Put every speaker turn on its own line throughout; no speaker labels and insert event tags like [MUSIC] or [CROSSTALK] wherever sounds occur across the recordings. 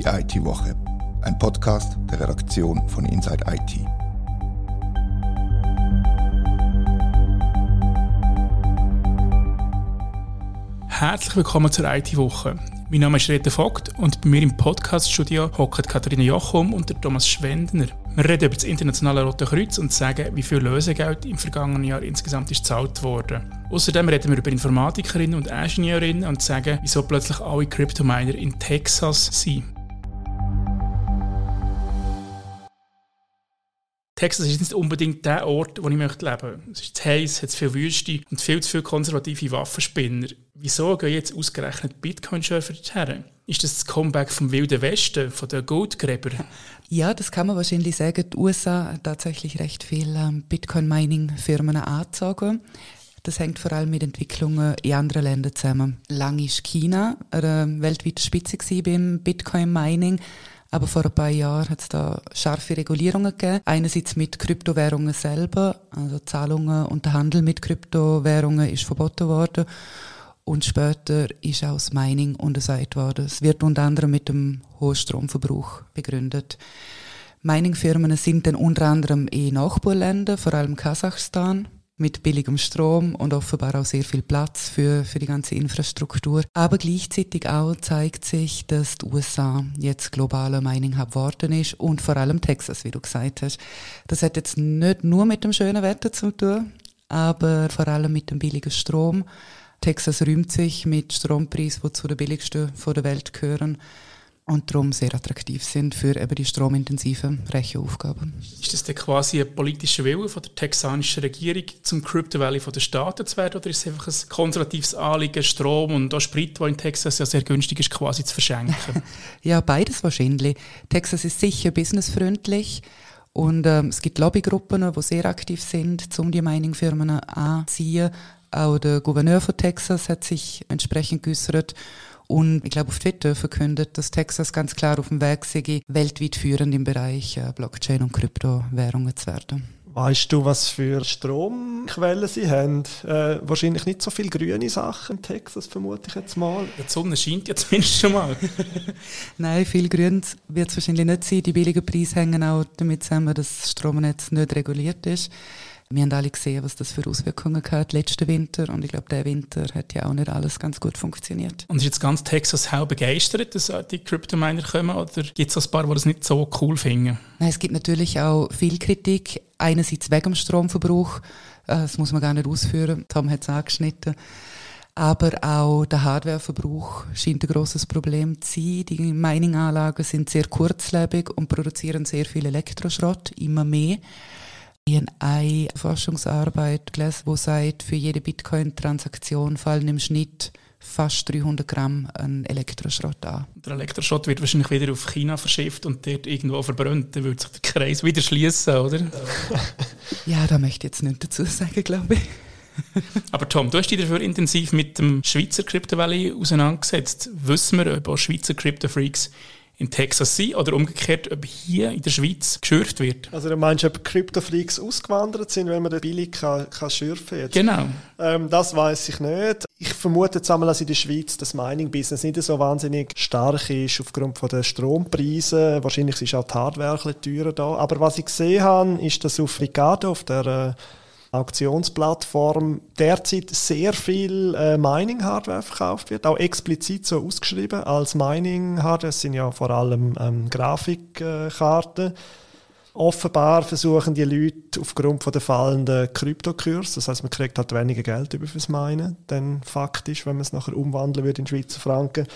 Die IT-Woche, ein Podcast der Redaktion von Inside IT.
Herzlich willkommen zur IT-Woche. Mein Name ist Rita Vogt und bei mir im Podcaststudio hocken Katharina Jochum und der Thomas Schwendner. Wir reden über das internationale Rote Kreuz und sagen, wie viel Lösegeld im vergangenen Jahr insgesamt ist gezahlt wurde. Außerdem reden wir über Informatikerinnen und Ingenieurinnen und sagen, wieso plötzlich alle Crypto-Miner in Texas sind. Texas ist nicht unbedingt der Ort, wo ich möchte leben möchte. Es ist zu heiß, es hat zu viel Wüste und viel zu viele konservative Waffenspinner. Wieso gehen jetzt ausgerechnet Bitcoin-Schürfer her? Ist das das Comeback vom Wilden Westen, von den Goldgräber?
Ja, das kann man wahrscheinlich sagen. Die USA tatsächlich recht viele ähm, Bitcoin-Mining-Firmen angezogen. Das hängt vor allem mit Entwicklungen in anderen Ländern zusammen. Lang ist China eine weltweite Spitze beim Bitcoin-Mining. Aber vor ein paar Jahren hat es da scharfe Regulierungen gegeben. Einerseits mit Kryptowährungen selber, also Zahlungen und der Handel mit Kryptowährungen ist verboten worden. Und später ist auch das Mining untersagt worden. Es wird unter anderem mit dem hohen Stromverbrauch begründet. Mining-Firmen sind dann unter anderem in Nachbarländern, vor allem Kasachstan, mit billigem Strom und offenbar auch sehr viel Platz für, für die ganze Infrastruktur. Aber gleichzeitig auch zeigt sich, dass die USA jetzt globaler Mining Hub geworden ist und vor allem Texas, wie du gesagt hast. Das hat jetzt nicht nur mit dem schönen Wetter zu tun, aber vor allem mit dem billigen Strom. Texas rühmt sich mit Strompreisen, die zu den billigsten der Welt gehören und darum sehr attraktiv sind für eben die stromintensiven Rechenaufgaben.
Ist das denn quasi ein politischer Wille von der texanischen Regierung, zum Crypto Valley von den Staaten zu werden, oder ist es einfach ein konservatives Anliegen, Strom und auch Sprit, der in Texas ja sehr günstig ist, quasi zu verschenken? [LAUGHS] [LAUGHS]
ja, beides wahrscheinlich. Texas ist sicher businessfreundlich. Und ähm, es gibt Lobbygruppen, die sehr aktiv sind, um die Mining-Firmen anzuziehen. Auch der Gouverneur von Texas hat sich entsprechend geäußert und ich glaube auf Twitter verkündet, dass Texas ganz klar auf dem Weg sei, weltweit führend im Bereich äh, Blockchain und Kryptowährungen zu werden.
Weißt du, was für Stromquellen sie haben? Äh, wahrscheinlich nicht so viele grüne Sachen in Texas, vermute ich jetzt mal.
Die Sonne scheint ja zumindest schon mal. [LAUGHS]
Nein, viel grün wird es wahrscheinlich nicht sein. Die billigen Preise hängen auch damit zusammen, dass das Stromnetz nicht reguliert ist. Wir haben alle gesehen, was das für Auswirkungen hat letzten Winter und ich glaube, der Winter hat ja auch nicht alles ganz gut funktioniert.
Und ist jetzt ganz Texas auch begeistert, dass die Crypto-Miner kommen oder gibt es ein paar, die das nicht so cool finden?
Nein, es gibt natürlich auch viel Kritik. Einerseits wegen dem Stromverbrauch, äh, das muss man gar nicht ausführen, Tom hat es angeschnitten. Aber auch der Hardwareverbrauch scheint ein grosses Problem zu sein. Die Mining-Anlagen sind sehr kurzlebig und produzieren sehr viel Elektroschrott, immer mehr. Eine Forschungsarbeit gelesen, die sagt, für jede Bitcoin-Transaktion fallen im Schnitt fast 300 Gramm an Elektroschrott an.
Der Elektroschrott wird wahrscheinlich wieder auf China verschifft und dort irgendwo verbrannt. Dann würde sich der Kreis wieder schließen, oder? [LAUGHS]
ja, da möchte ich jetzt nicht dazu sagen, glaube ich. [LAUGHS]
Aber Tom, du hast dich dafür intensiv mit dem Schweizer Crypto Valley auseinandergesetzt. Wissen wir, ob auch Schweizer Crypto Freaks in Texas sind oder umgekehrt, ob hier in der Schweiz geschürft wird.
Also du meinst, ob Kryptofreaks ausgewandert sind, wenn man den billig kann, kann schürfen jetzt?
Genau.
Ähm, das weiß ich nicht. Ich vermute jetzt einmal, dass in der Schweiz das Mining-Business nicht so wahnsinnig stark ist aufgrund von der Strompreise. Wahrscheinlich ist auch die Hardware ein bisschen teurer da. Aber was ich gesehen habe, ist, dass auf Ricardo, auf der äh, Auktionsplattform derzeit sehr viel äh, Mining-Hardware verkauft wird, auch explizit so ausgeschrieben als Mining-Hardware. Das sind ja vor allem ähm, Grafikkarten. Offenbar versuchen die Leute aufgrund von der fallenden Kryptokurs, das heißt, man kriegt halt weniger Geld über fürs Minen, dann faktisch, wenn man es nachher umwandeln würde in Schweizer Franken,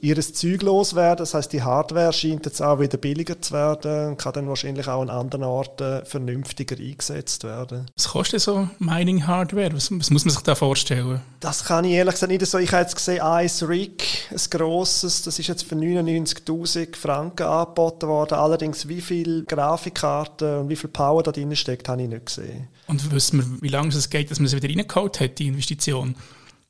ihres Zeug loswerden. Das heißt, die Hardware scheint jetzt auch wieder billiger zu werden und kann dann wahrscheinlich auch an anderen Orten vernünftiger eingesetzt werden.
Was kostet so Mining Hardware? Was, was, muss man sich da vorstellen?
Das kann ich ehrlich gesagt nicht so. Ich habe jetzt gesehen, Ice Rig, ein grosses, das ist jetzt für 99.000 Franken angeboten worden. Allerdings, wie viel Grafikkarten und wie viel Power da drin steckt, habe ich nicht gesehen.
Und wissen wir, wie lange es geht, dass man es wieder reingeholt hat, die Investition?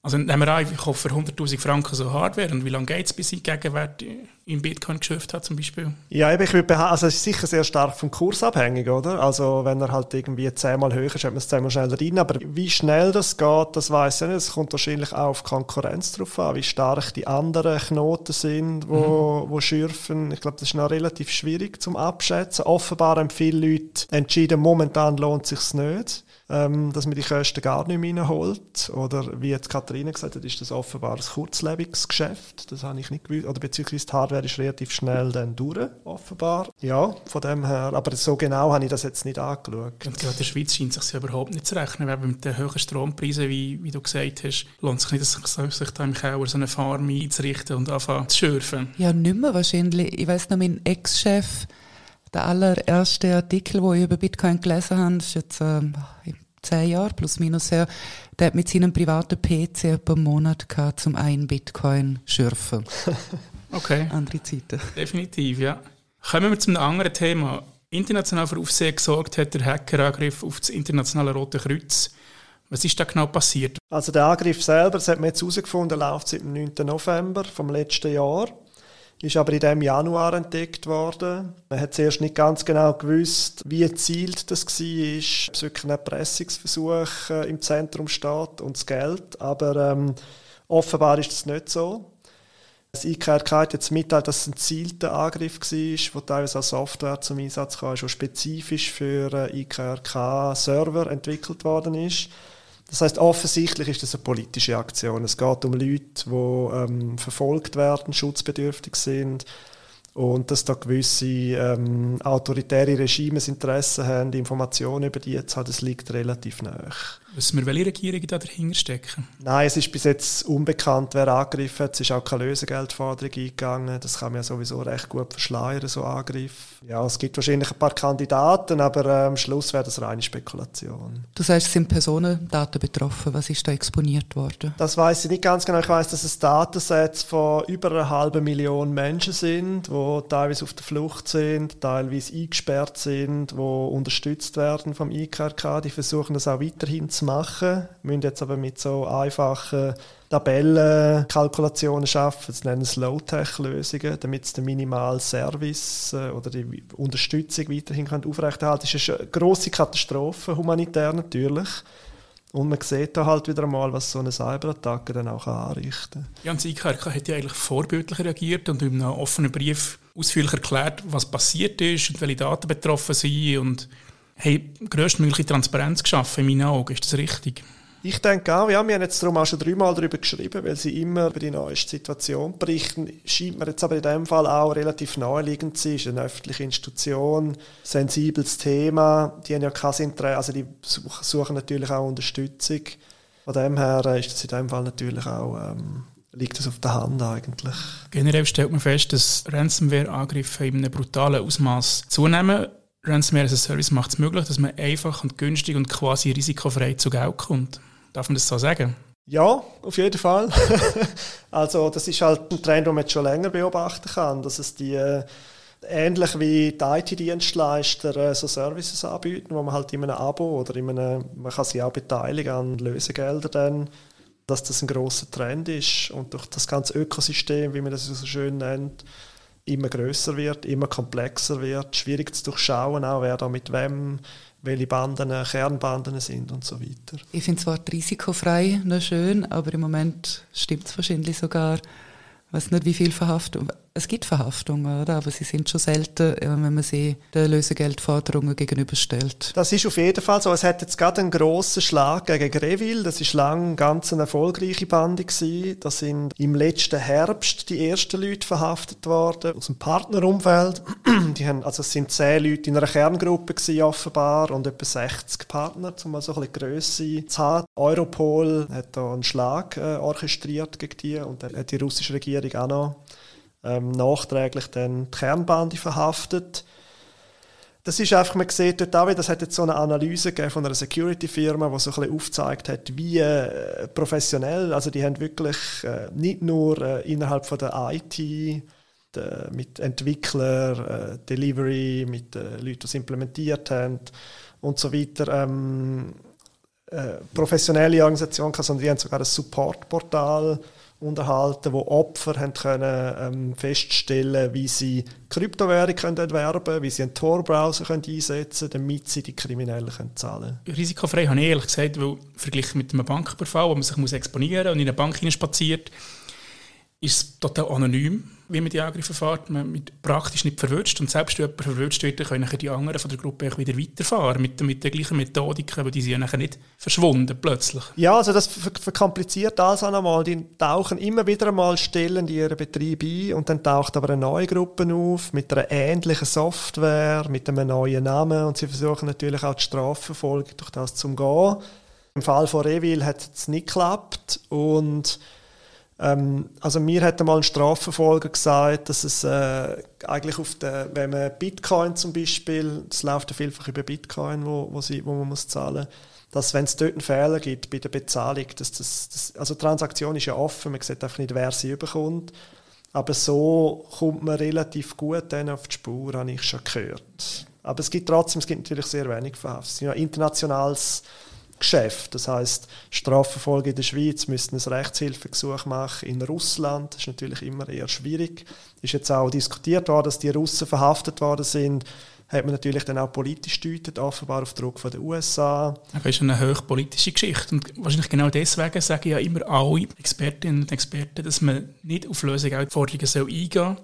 Also nehmen wir an, ich kaufe für 100'000 Franken so Hardware und wie lange geht es, bis ich Gegenwert in Bitcoin geschöpft habe zum Beispiel?
Ja, ich würde behaupten, also es ist sicher sehr stark vom Kurs abhängig, oder? Also wenn er halt irgendwie zehnmal höher ist, hat man es zehnmal schneller rein, aber wie schnell das geht, das weiß ich nicht. Es kommt wahrscheinlich auch auf Konkurrenz drauf an, wie stark die anderen Knoten sind, wo, mhm. wo schürfen. Ich glaube, das ist noch relativ schwierig zum Abschätzen. Offenbar haben viele Leute entschieden, momentan lohnt es sich nicht ähm, dass man die Kosten gar nicht mehr reinholt. Oder wie jetzt Katharina gesagt hat, ist das offenbar ein kurzlebiges Geschäft. Das habe ich nicht gewusst. Oder beziehungsweise die Hardware ist relativ schnell dann durch, offenbar. Ja, von dem her. Aber so genau habe ich das jetzt nicht angeschaut.
Und gerade in der Schweiz scheint es sich überhaupt nicht zu rechnen, weil mit den hohen Strompreisen, wie, wie du gesagt hast, lohnt es sich nicht, sich da im Keller so eine Farm einzurichten und anfangen zu schürfen.
Ja, nicht mehr wahrscheinlich. Ich weiß noch, mein Ex-Chef der allererste Artikel, wo ich über Bitcoin gelesen habe, ist jetzt äh, zehn Jahre plus minus her, der hat mit seinem privaten PC etwa einen Monat gehabt, zum einen Bitcoin schürfen. [LAUGHS]
okay.
Andere Zeiten.
Definitiv, ja. Kommen wir zu einem anderen Thema. International für Aufsehen gesorgt hat der Hackerangriff auf das internationale Rote Kreuz. Was ist da genau passiert?
Also der Angriff selber, das hat man jetzt herausgefunden, läuft seit dem 9. November vom letzten Jahr ist aber in diesem Januar entdeckt worden. Man hat zuerst nicht ganz genau gewusst, wie gezielt das war, ob es wirklich ein Erpressungsversuch äh, im Zentrum steht und das Geld. Aber ähm, offenbar ist das nicht so. Das IKRK hat jetzt mitteilt, dass es ein gezielter Angriff war, wo teilweise auch Software zum Einsatz kam, die spezifisch für äh, IKRK-Server entwickelt worden ist. Das heißt, offensichtlich ist das eine politische Aktion. Es geht um Leute, die ähm, verfolgt werden, schutzbedürftig sind und dass da gewisse ähm, autoritäre Regime Interesse haben, die Informationen über die zu haben, das liegt relativ nahe.
Wissen wir, welche Regierungen da dahinter stecken?
Nein, es ist bis jetzt unbekannt, wer angegriffen hat. Es ist auch keine Lösegeldforderung eingegangen. Das kann man ja sowieso recht gut verschleiern, so Angriff. Ja, es gibt wahrscheinlich ein paar Kandidaten, aber äh, am Schluss wäre das reine Spekulation.
Du sagst, es sind Personendaten betroffen. Was ist da exponiert worden?
Das weiß ich nicht ganz genau. Ich weiß, dass es Datensets von über einer halben Million Menschen sind, die teilweise auf der Flucht sind, teilweise eingesperrt sind, die unterstützt werden vom IKRK. Die versuchen das auch weiterhin zu machen, müssen jetzt aber mit so einfachen Tabellenkalkulationen schaffen, das nennen es Low-Tech-Lösungen, damit es den minimalen Service äh, oder die Unterstützung weiterhin aufrechterhalten kann. Das ist eine grosse Katastrophe, humanitär natürlich. Und man sieht da halt wieder einmal, was so eine Cyberattacke dann auch anrichten kann.
Ja, und hat ja eigentlich vorbildlich reagiert und in einem offenen Brief ausführlich erklärt, was passiert ist und welche Daten betroffen sind und haben größtmögliche Transparenz geschaffen, in meinen Augen. Ist das richtig?
Ich denke auch, ja, wir haben jetzt darum auch schon dreimal darüber geschrieben, weil sie immer über die neueste Situation berichten. Scheint mir jetzt aber in dem Fall auch relativ naheliegend zu sein. Es ist eine öffentliche Institution, sensibles Thema. Die haben ja kein Interesse, also die suchen natürlich auch Unterstützung. Von dem her ist das in dem Fall natürlich auch ähm, liegt das auf der Hand eigentlich.
Generell stellt man fest, dass Ransomware-Angriffe in einem brutalen Ausmaß zunehmen. Ransomware as a Service macht es möglich, dass man einfach und günstig und quasi risikofrei zu Geld kommt. Darf man das so sagen?
Ja, auf jeden Fall. [LAUGHS] also das ist halt ein Trend, den man jetzt schon länger beobachten kann, dass es die äh, ähnlich wie die IT-Dienstleister äh, so Services anbieten, wo man halt in einem Abo oder in einem, man kann sich auch beteiligen an Lösegeldern dann, dass das ein großer Trend ist und durch das ganze Ökosystem, wie man das so schön nennt, immer größer wird, immer komplexer wird, schwierig zu durchschauen, auch wer da mit wem, welche Banden, Kernbanden sind und so weiter.
Ich finde zwar risikofrei noch schön, aber im Moment stimmt es wahrscheinlich sogar. Ich weiß nicht, wie viel Verhaftung, es gibt Verhaftungen, oder? aber sie sind schon selten, wenn man sie den Lösegeldforderungen gegenüberstellt.
Das ist auf jeden Fall so. Es hat jetzt gerade einen grossen Schlag gegen Greville. Das ist lange ganz eine erfolgreiche Bande. Da sind im letzten Herbst die ersten Leute verhaftet worden aus dem Partnerumfeld. [CLEARS THROAT] die haben, also es sind zehn Leute in einer Kerngruppe gewesen, offenbar und etwa 60 Partner, um mal so ein bisschen zu haben. Europol hat da einen Schlag äh, orchestriert gegen die und dann hat die russische Regierung auch noch ähm, nachträglich dann die Kernbande verhaftet. Das ist einfach, man sieht dort auch das hat jetzt so eine Analyse von einer Security-Firma, die so ein bisschen aufgezeigt hat, wie äh, professionell, also die haben wirklich äh, nicht nur äh, innerhalb von der IT, de, mit Entwicklern, äh, Delivery, mit den Leuten, die es implementiert haben und so weiter, ähm, äh, professionelle Organisation, sondern die haben sogar ein Supportportal unterhalten, wo Opfer haben können, ähm, feststellen wie sie Kryptowährung können erwerben wie sie einen Tor-Browser können einsetzen können, damit sie die Kriminellen können zahlen
Risikofrei habe ich ehrlich gesagt, weil verglichen mit einem Banküberfall, wo man sich exponieren muss und in eine Bank spaziert, ist es total anonym wie man die Angriffe fährt, man mit praktisch nicht verwünscht. Und selbst wenn jemand verwünscht wird, können die anderen von der Gruppe wieder weiterfahren mit, mit der gleichen Methodik, aber die sind ja nicht verschwunden plötzlich.
Ja, also das verkompliziert alles auch nochmal. Die tauchen immer wieder einmal Stellen in ihren Betrieb ein und dann taucht aber eine neue Gruppe auf mit einer ähnlichen Software, mit einem neuen Namen und sie versuchen natürlich auch die Strafverfolgung durch das zu umgehen. Im Fall von Reville hat es nicht geklappt und ähm, also mir hat mal ein Strafverfolger gesagt, dass es äh, eigentlich auf der, wenn man Bitcoin zum Beispiel, das läuft ja vielfach über Bitcoin, wo, wo, sie, wo man muss zahlen dass wenn es dort einen Fehler gibt bei der Bezahlung, dass das, das, also Transaktion ist ja offen, man sieht einfach nicht, wer sie überkommt, aber so kommt man relativ gut dann auf die Spur, habe ich schon gehört. Aber es gibt trotzdem, es gibt natürlich sehr wenig Verhaftung. Es ist ja internationales Geschäft. Das heißt, Strafverfolgung in der Schweiz müssten ein Rechtshilfegesuch machen. In Russland das ist natürlich immer eher schwierig. Ist jetzt auch diskutiert worden, dass die Russen verhaftet worden sind. Hat man natürlich dann auch politisch deutet, offenbar auf Druck von den USA.
Das ist eine hochpolitische Geschichte. Und wahrscheinlich genau deswegen sagen ja immer alle Expertinnen und Experten, dass man nicht auf Lösegeldforderungen eingehen soll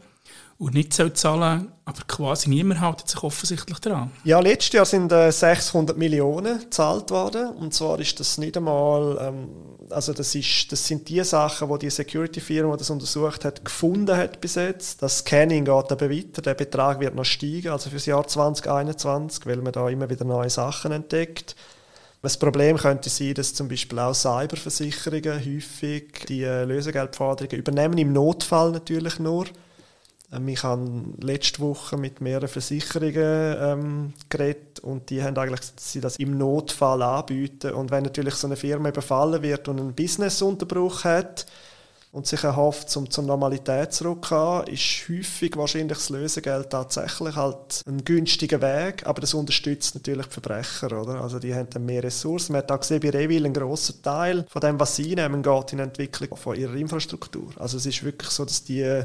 und nicht zahlen soll, aber quasi niemand hält sich offensichtlich daran.
Ja, letztes Jahr sind äh, 600 Millionen gezahlt worden und zwar ist das nicht einmal, ähm, also das, ist, das sind die Sachen, die die Security-Firma, die das untersucht hat, gefunden hat bis jetzt. Das Scanning geht aber weiter, der Betrag wird noch steigen, also für das Jahr 2021, weil man da immer wieder neue Sachen entdeckt. Das Problem könnte sein, dass zum Beispiel auch Cyberversicherungen häufig die äh, Lösegeldforderungen übernehmen, im Notfall natürlich nur. Ähm, ich habe letzte Woche mit mehreren Versicherungen ähm, geredet und die haben eigentlich sie das im Notfall anbieten. Und wenn natürlich so eine Firma überfallen wird und einen Businessunterbruch hat und sich erhofft, zum zur Normalität zurückzukommen, ist häufig wahrscheinlich das Lösegeld tatsächlich halt ein günstiger Weg, aber das unterstützt natürlich die Verbrecher, oder? Also die haben dann mehr Ressourcen. Man hat auch gesehen, bei Revil ein grosser Teil von dem, was sie nehmen, geht in die Entwicklung von ihrer Infrastruktur. Also es ist wirklich so, dass die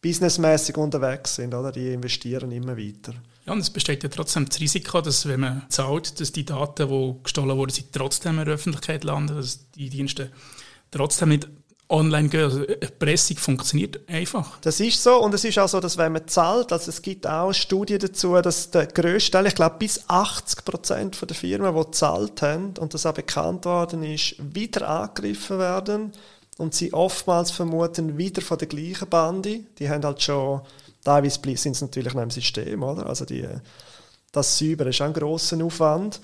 businessmäßig unterwegs sind, oder? Die investieren immer weiter.
Ja, und es besteht ja trotzdem das Risiko, dass wenn man zahlt, dass die Daten, die gestohlen wurden, sind, trotzdem in der Öffentlichkeit landen, dass die Dienste trotzdem nicht online gehen. Also Pressung funktioniert einfach.
Das ist so und es ist auch so, dass wenn man zahlt, also es gibt auch Studien dazu, dass der grösste Teil, ich glaube bis 80 Prozent der Firmen, die gezahlt haben und das auch bekannt worden ist, wieder angegriffen werden und sie oftmals vermuten wieder von der gleichen Bande. Die haben halt schon, teilweise sind es natürlich noch im System, oder? Also die, das Säubern ist auch ein grosser Aufwand.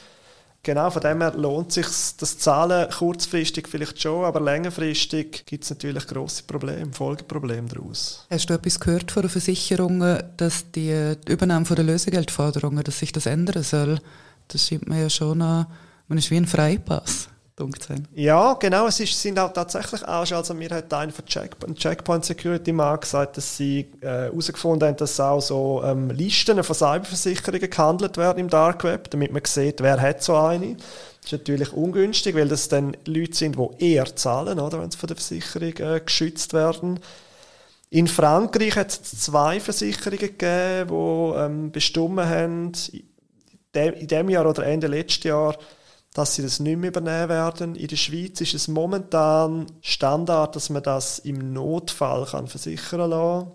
Genau, von dem her lohnt sich das Zahlen kurzfristig vielleicht schon, aber längerfristig gibt es natürlich grosse Probleme, Folgeprobleme daraus.
Hast du etwas gehört von der Versicherung, dass die Übernahme von der Lösegeldforderungen, dass sich das ändern soll? Das scheint mir ja schon, man ist wie ein Freipass
dunkt sein. Ja, genau. Es ist, sind auch tatsächlich auch schon, also mir hat einer von Checkpoint, Checkpoint Security mal gesagt, dass sie äh, herausgefunden äh, haben, dass auch so ähm, Listen von Cyberversicherungen gehandelt werden im Dark Web, damit man sieht, wer hat so eine. Das ist natürlich ungünstig, weil das dann Leute sind, die eher zahlen, oder, wenn sie von der Versicherung äh, geschützt werden. In Frankreich hat es zwei Versicherungen gegeben, die ähm, bestimmt haben, in diesem Jahr oder Ende letzten Jahr, dass sie das nicht mehr übernehmen werden. In der Schweiz ist es momentan Standard, dass man das im Notfall kann versichern kann.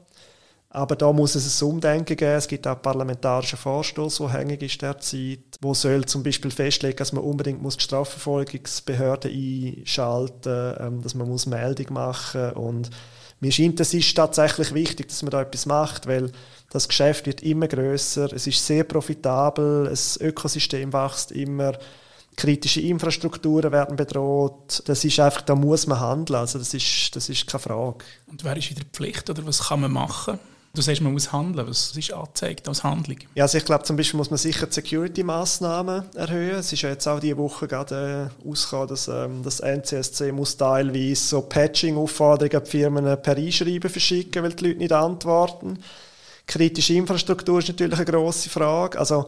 Aber da muss es ein Umdenken geben. Es gibt auch parlamentarischen Vorstoß, der hängig ist derzeit, wo soll zum Beispiel festlegen, dass man unbedingt muss die Strafverfolgungsbehörden einschalten, ähm, dass man muss Meldung machen und mir scheint, es ist tatsächlich wichtig, dass man da etwas macht, weil das Geschäft wird immer größer, es ist sehr profitabel, das Ökosystem wächst immer kritische Infrastrukturen werden bedroht. Das ist einfach, da muss man handeln. Also das ist, das ist keine Frage.
Und wer ist in der Pflicht oder was kann man machen? Du sagst, man muss handeln. Was ist angezeigt als Handlung?
Ja, also ich glaube, zum Beispiel muss man sicher die Security-Massnahmen erhöhen. Es ist ja jetzt auch diese Woche gerade äh, ausgekommen, dass ähm, das NCSC muss teilweise so Patching-Aufforderungen an die Firmen per Einschreiben verschicken, weil die Leute nicht antworten. Kritische Infrastruktur ist natürlich eine grosse Frage. Also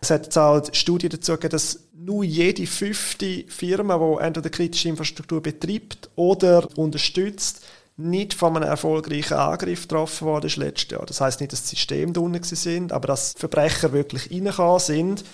Es hat jetzt auch Studien dazu gegeben, dass nur jede fünfte Firma, die entweder kritische Infrastruktur betreibt oder unterstützt, nicht von einem erfolgreichen Angriff getroffen worden ist letztes Jahr. Das heißt nicht, dass die Systeme drinnen sind, aber dass Verbrecher wirklich reingekommen sind.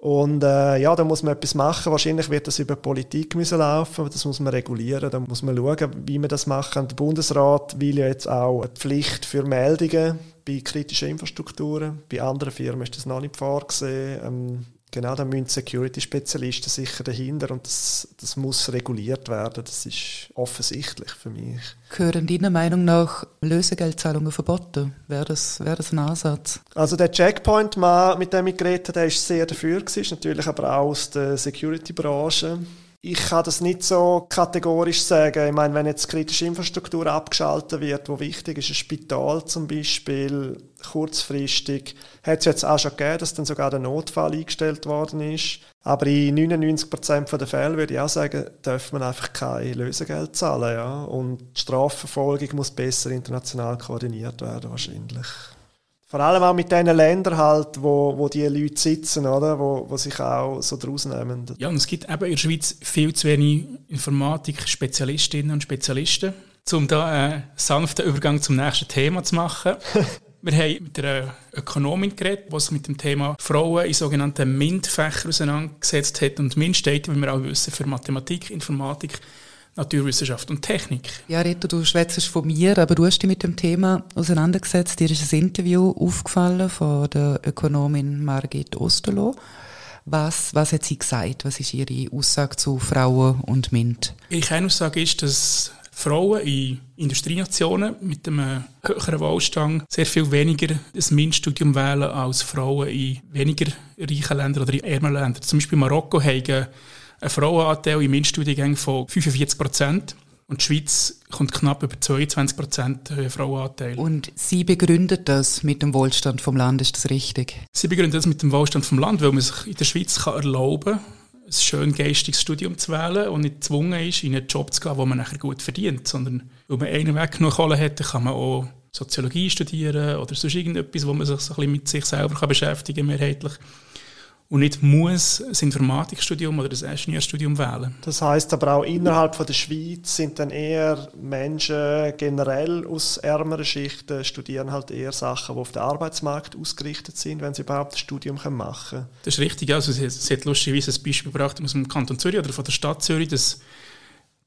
Und äh, ja, da muss man etwas machen. Wahrscheinlich wird das über Politik müssen laufen. Das muss man regulieren. Da muss man schauen, wie man das machen. Der Bundesrat will ja jetzt auch eine Pflicht für Meldungen bei kritischen Infrastrukturen. Bei anderen Firmen ist das noch nicht vorgesehen. Ähm, Genau, da müssen Security-Spezialisten sicher dahinter und das, das muss reguliert werden. Das ist offensichtlich für mich.
Gehören Ihrer Meinung nach Lösegeldzahlungen verboten? Wäre das, wäre das ein Ansatz?
Also der Checkpoint-Mann, mit dem ich geredet habe, der ist sehr dafür gewesen, natürlich aber auch aus der Security-Branche ich kann das nicht so kategorisch sagen. Ich meine, wenn jetzt kritische Infrastruktur abgeschaltet wird, wo wichtig ist, ein Spital zum Beispiel, kurzfristig, hat es jetzt auch schon gegeben, dass dann sogar der Notfall eingestellt worden ist. Aber in 99% der Fälle würde ich auch sagen, darf man einfach kein Lösegeld zahlen. Ja? Und die Strafverfolgung muss besser international koordiniert werden wahrscheinlich. Vor allem auch mit diesen Ländern halt, wo, wo die Leute sitzen, oder? Wo, wo sich auch so draus nehmen.
Ja, und es gibt eben in der Schweiz viel zu wenig Informatik-Spezialistinnen und Spezialisten, um da einen sanften Übergang zum nächsten Thema zu machen. [LAUGHS] Wir haben mit einer Ökonomin geredet, die sich mit dem Thema Frauen in sogenannten MINT-Fächern auseinandergesetzt hat. Und MINT steht, wie wir auch wissen, für Mathematik, Informatik, Naturwissenschaft und Technik.
Ja, Reto, du schwätzt von mir, aber du hast dich mit dem Thema auseinandergesetzt. Dir ist ein Interview aufgefallen von der Ökonomin Margit Osterloh. Was, was hat sie gesagt? Was ist ihre Aussage zu Frauen und MINT?
Ihre Aussage ist, dass Frauen in Industrienationen mit einem höheren Wohlstand sehr viel weniger das MINT-Studium wählen als Frauen in weniger reichen Ländern oder in ärmeren Ländern. Zum Beispiel Marokko haben ein Frauenanteil im MINT-Studiengang von 45 Prozent. Und die Schweiz kommt knapp über 22 Prozent Frauenanteil.
Und Sie begründet das mit dem Wohlstand vom Land, ist das richtig?
Sie begründet das mit dem Wohlstand vom Land, weil man sich in der Schweiz kann erlauben kann, ein schön geistiges Studium zu wählen und nicht gezwungen ist, in einen Job zu gehen, wo man nachher gut verdient. Sondern weil man einen Weg genug Kohle hat, kann man auch Soziologie studieren oder sonst irgendetwas, wo man sich so ein bisschen mit sich selber beschäftigen kann, mehrheitlich und nicht muss ein Informatikstudium oder ein Ingenieurstudium wählen.
Das heißt aber auch innerhalb von der Schweiz sind dann eher Menschen generell aus ärmeren Schichten studieren halt eher Sachen, die auf den Arbeitsmarkt ausgerichtet sind, wenn sie überhaupt ein Studium machen können.
Das ist richtig. Also sie, sie hat lustigerweise ein Beispiel gebracht aus dem Kanton Zürich oder von der Stadt Zürich, dass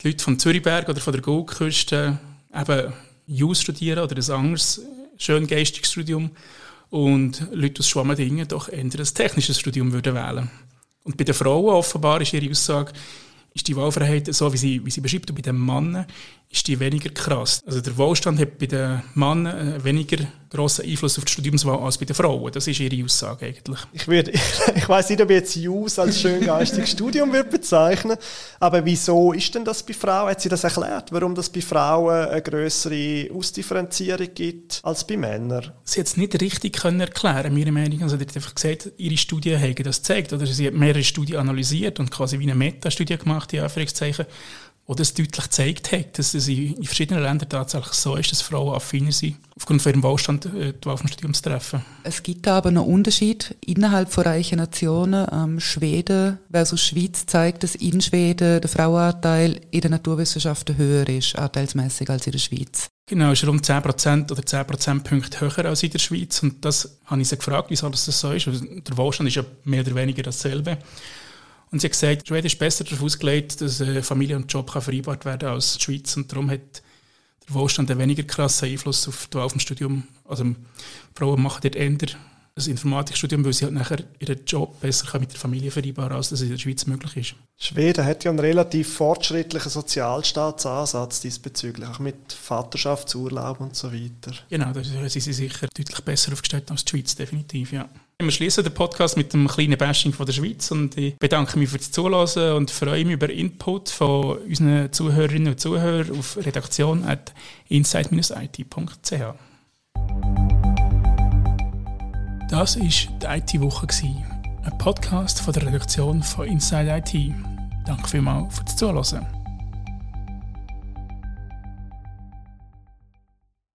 die Leute von Zürichberg oder von der Goldküste eben Jus studieren oder ein anderes schön geistiges Studium und Leute aus Schwammendingen doch eher ein technisches Studium würden wählen. Und bei den Frauen offenbar ist ihre Aussage, ist die Wahlfreiheit so, wie sie, wie sie beschreibt, und bei den Männern ist die weniger krass. Also der Wohlstand hat bei den Männern weniger grossen Einfluss auf die Studiumswahl als bei den Frauen. Das ist ihre Aussage eigentlich.
Ich, würde, [LAUGHS] ich weiß nicht, ob ich jetzt JUS als schöngeistiges Studium würde bezeichnen aber wieso ist denn das bei Frauen? Hat sie das erklärt, warum das bei Frauen eine größere Ausdifferenzierung gibt als bei Männern?
Sie hat es nicht richtig können erklären, meiner Meinung nach. Also, sie hat einfach gesagt, ihre Studien haben das gezeigt. Oder sie hat mehrere Studien analysiert und quasi wie eine Metastudie gemacht, in Anführungszeichen wo das deutlich gezeigt hat, dass es in verschiedenen Ländern tatsächlich so ist, dass Frauen affiner sind, aufgrund von ihrem Wohlstand äh, die Wahl vom Studium zu treffen.
Es gibt aber noch Unterschied innerhalb von reichen Nationen. Ähm, Schweden versus Schweiz zeigt, dass in Schweden der Frauenanteil in den Naturwissenschaften höher ist, anteilsmäßig als in der Schweiz.
Genau, ist rund 10% oder 10 Prozentpunkte höher als in der Schweiz. Und das habe ich sie gefragt, wieso das so ist. Der Wohlstand ist ja mehr oder weniger dasselbe. Und sie hat gesagt, Schweden ist besser darauf ausgelegt, dass äh, Familie und Job kann vereinbart werden als die Schweiz. Und darum hat der Wohlstand einen weniger krassen Einfluss auf die Wahl vom Studium. Also Frauen machen dort eher das Informatikstudium, weil sie halt nachher ihren Job besser mit der Familie vereinbaren kann, als das in der Schweiz möglich ist.
Schweden hat ja einen relativ fortschrittlichen Sozialstaatsansatz diesbezüglich, auch mit Vaterschaftsurlaub und so weiter.
Genau, da sind sie sicher deutlich besser aufgestellt als die Schweiz, definitiv, ja. Wir schließen den Podcast mit einem kleinen Bashing von der Schweiz und ich bedanke mich fürs Zuhören und freue mich über Input von unseren Zuhörerinnen und Zuhörern auf redaktion.insight-it.ch. Das war die IT-Woche, ein Podcast von der Redaktion von Inside IT. Danke vielmals fürs Zuhören.